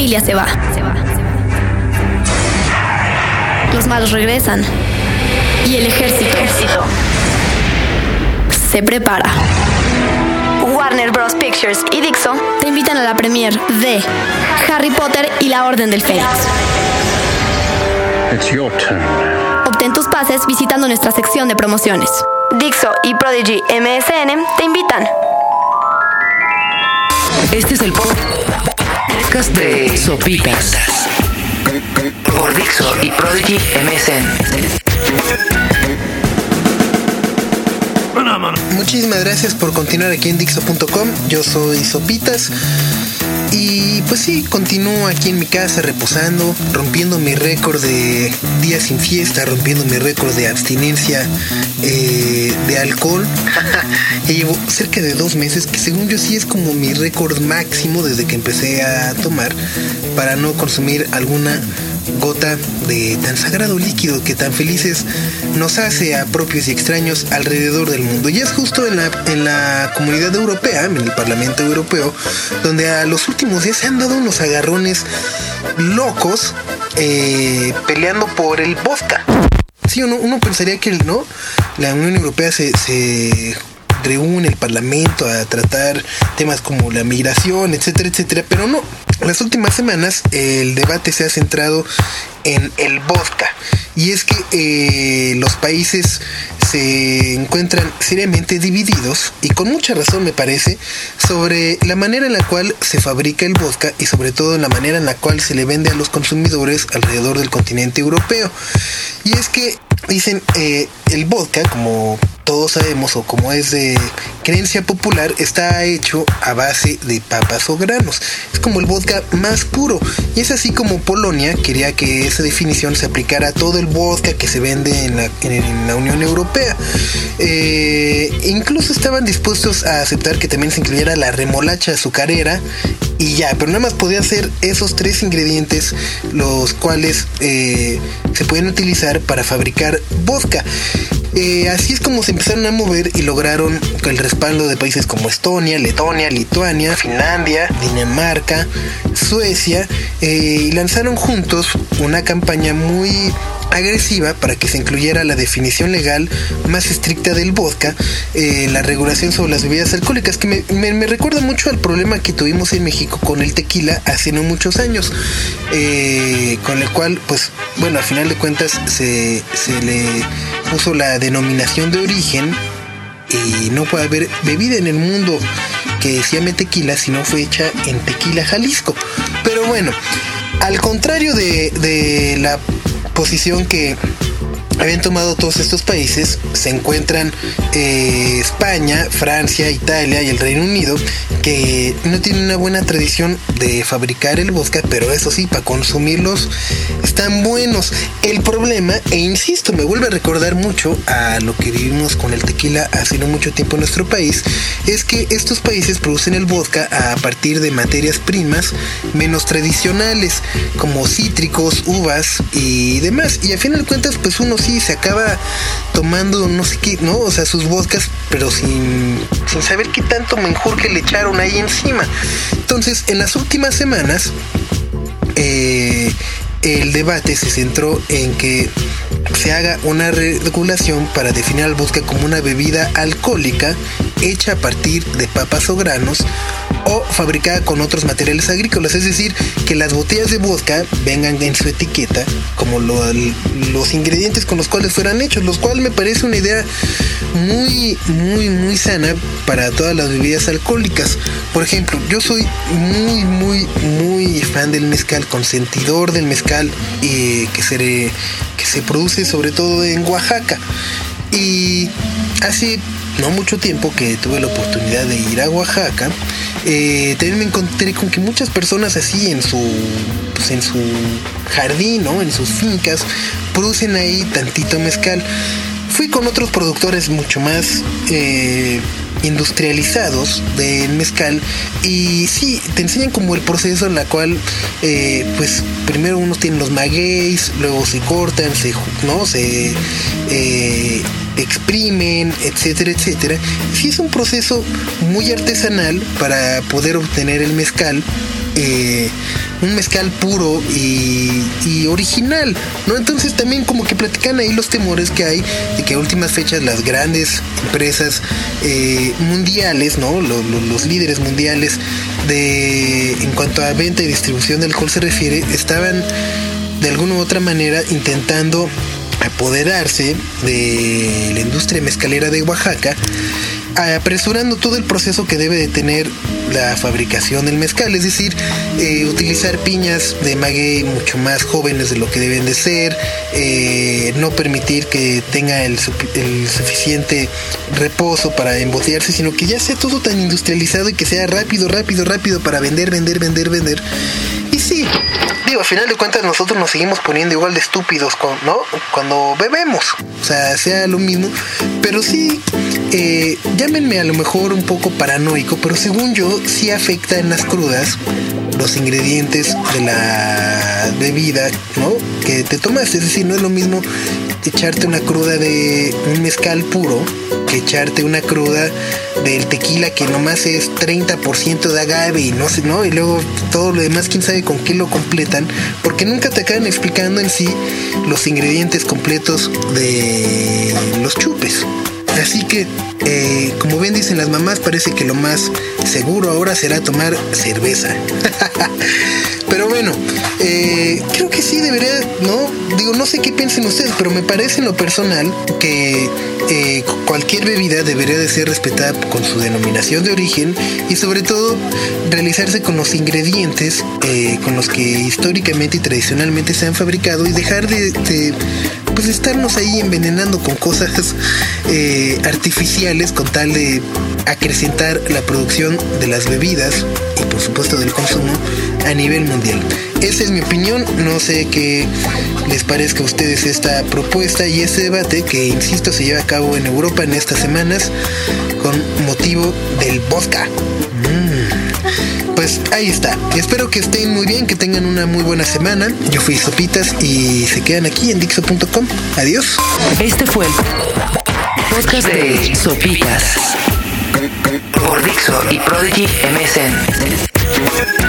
familia se va. Los malos regresan. Y el ejército, se prepara. Warner Bros. Pictures y Dixon te invitan a la premiere de Harry Potter y la Orden del Fénix. Obtén tus pases visitando nuestra sección de promociones. Dixo y Prodigy MSN te invitan. Este es el podcast de Sopitas por Dixo y Prodigy MSN. Muchísimas gracias por continuar aquí en Dixo.com. Yo soy Sopitas. Y pues sí, continúo aquí en mi casa reposando, rompiendo mi récord de días sin fiesta, rompiendo mi récord de abstinencia eh, de alcohol. ya llevo cerca de dos meses, que según yo sí es como mi récord máximo desde que empecé a tomar, para no consumir alguna gota de tan sagrado líquido que tan felices nos hace a propios y extraños alrededor del mundo. Y es justo en la, en la comunidad europea, en el Parlamento Europeo, donde a los últimos días se han dado unos agarrones locos eh, peleando por el vodka. Sí, uno, uno pensaría que no, la Unión Europea se, se reúne el Parlamento a tratar temas como la migración, etcétera, etcétera, pero no. Las últimas semanas el debate se ha centrado en el vodka y es que eh, los países se encuentran seriamente divididos y con mucha razón me parece sobre la manera en la cual se fabrica el vodka y sobre todo en la manera en la cual se le vende a los consumidores alrededor del continente europeo. Y es que dicen eh, el vodka como todos sabemos o como es de creencia popular, está hecho a base de papas o granos. Es como el vodka más puro. Y es así como Polonia quería que esa definición se aplicara a todo el vodka que se vende en la, Unión Europea. Eh, incluso estaban dispuestos a aceptar que también se incluyera la remolacha azucarera y ya, pero nada más podía ser esos tres ingredientes los cuales eh, se pueden utilizar para fabricar vodka. Eh, así es como se empezaron a mover y lograron el respaldo de países como Estonia, Letonia, Lituania, Finlandia, Dinamarca, Suecia eh, y lanzaron juntos una campaña muy agresiva para que se incluyera la definición legal más estricta del vodka, eh, la regulación sobre las bebidas alcohólicas, que me, recuerda mucho al problema que tuvimos en México con el tequila hace no muchos años, con el cual, pues, bueno, a final de cuentas se, le puso la denominación de origen y no puede haber bebida en el mundo que se llame tequila si no fue hecha en Tequila, Jalisco. Pero bueno, al contrario de la posición que habían tomado todos estos países, se encuentran eh, España, Francia, Italia y el Reino Unido, que no tienen una buena tradición de fabricar el vodka, pero eso sí, para consumirlos están buenos. El problema, e insisto, me vuelve a recordar mucho a lo que vivimos con el tequila hace no mucho tiempo en nuestro país, es que estos países producen el vodka a partir de materias primas menos tradicionales, como cítricos, uvas y demás. Y a fin de cuentas, pues uno sí se acaba tomando no sé qué, ¿no? O sea, sus vodkas, pero sin, sin saber qué tanto menjurje le echaron ahí encima. Entonces, en las últimas semanas, eh, el debate se centró en que se haga una regulación para definir al vodka como una bebida alcohólica hecha a partir de papas o granos o fabricada con otros materiales agrícolas, es decir, que las botellas de vodka vengan en su etiqueta como los ingredientes con los cuales fueran hechos, los cuales me parece una idea muy, muy, muy sana para todas las bebidas alcohólicas. Por ejemplo, yo soy muy, muy, muy fan del mezcal, consentidor del mezcal y que se, que se produce sobre todo en Oaxaca. Y hace no mucho tiempo que tuve la oportunidad de ir a Oaxaca, eh, también me encontré con que muchas personas así en su, pues, en su jardín, ¿no? en sus fincas, producen ahí tantito mezcal. Fui con otros productores mucho más eh, industrializados de mezcal y sí, te enseñan como el proceso en la cual eh, pues primero unos tienen los magueyes, luego se cortan, se, ¿no? se exprimen, etcétera, etcétera. Sí es un proceso muy artesanal para poder obtener el mezcal eh, un mezcal puro y, original, ¿no? Entonces también como que platican ahí los temores que hay de que a últimas fechas las grandes empresas eh, mundiales, ¿no? Los, los, líderes mundiales de en cuanto a venta y distribución del alcohol se refiere, estaban de alguna u otra manera intentando apoderarse de la industria mezcalera de Oaxaca apresurando todo el proceso que debe de tener la fabricación del mezcal, es decir, eh, utilizar piñas de maguey mucho más jóvenes de lo que deben de ser, eh, no permitir que tenga el, suficiente reposo para embotellarse, sino que ya sea todo tan industrializado y que sea rápido, rápido, rápido para vender, vender, vender, vender. Y sí, digo, al final de cuentas nosotros nos seguimos poniendo igual de estúpidos. Cuando bebemos, o sea, sea lo mismo, pero sí eh, llámenme a lo mejor un poco paranoico, pero según yo sí afecta en las crudas los ingredientes de la bebida, ¿no? Que te tomas, es decir, no es lo mismo echarte una cruda de un mezcal puro que echarte una cruda del tequila que nomás es 30% de agave y no sé, ¿no? Y luego todo lo demás, quién sabe con qué lo completan, porque nunca te acaban explicando en sí los ingredientes completos de los chupes. Así que, eh, como bien dicen las mamás, parece que lo más seguro ahora será tomar cerveza. pero bueno, eh, creo que sí debería, ¿no? Digo, no sé qué piensen ustedes, pero me parece en lo personal que eh, cualquier bebida debería de ser respetada con su denominación de origen y sobre todo realizarse con los ingredientes con los que históricamente y tradicionalmente se han fabricado y dejar de pues estarnos ahí envenenando con cosas eh, artificiales con tal de acrecentar la producción de las bebidas y por supuesto del consumo a nivel mundial. Esa es mi opinión, no sé qué les parezca a ustedes esta propuesta y este debate que, insisto, se lleva a cabo en Europa en estas semanas con motivo del vodka. Pues ahí está. Espero que estén muy bien, que tengan una muy buena semana. Yo fui Sopitas y se quedan aquí en Dixo.com. Adiós. Este fue el podcast de Sopitas por Dixo y Prodigy MSN.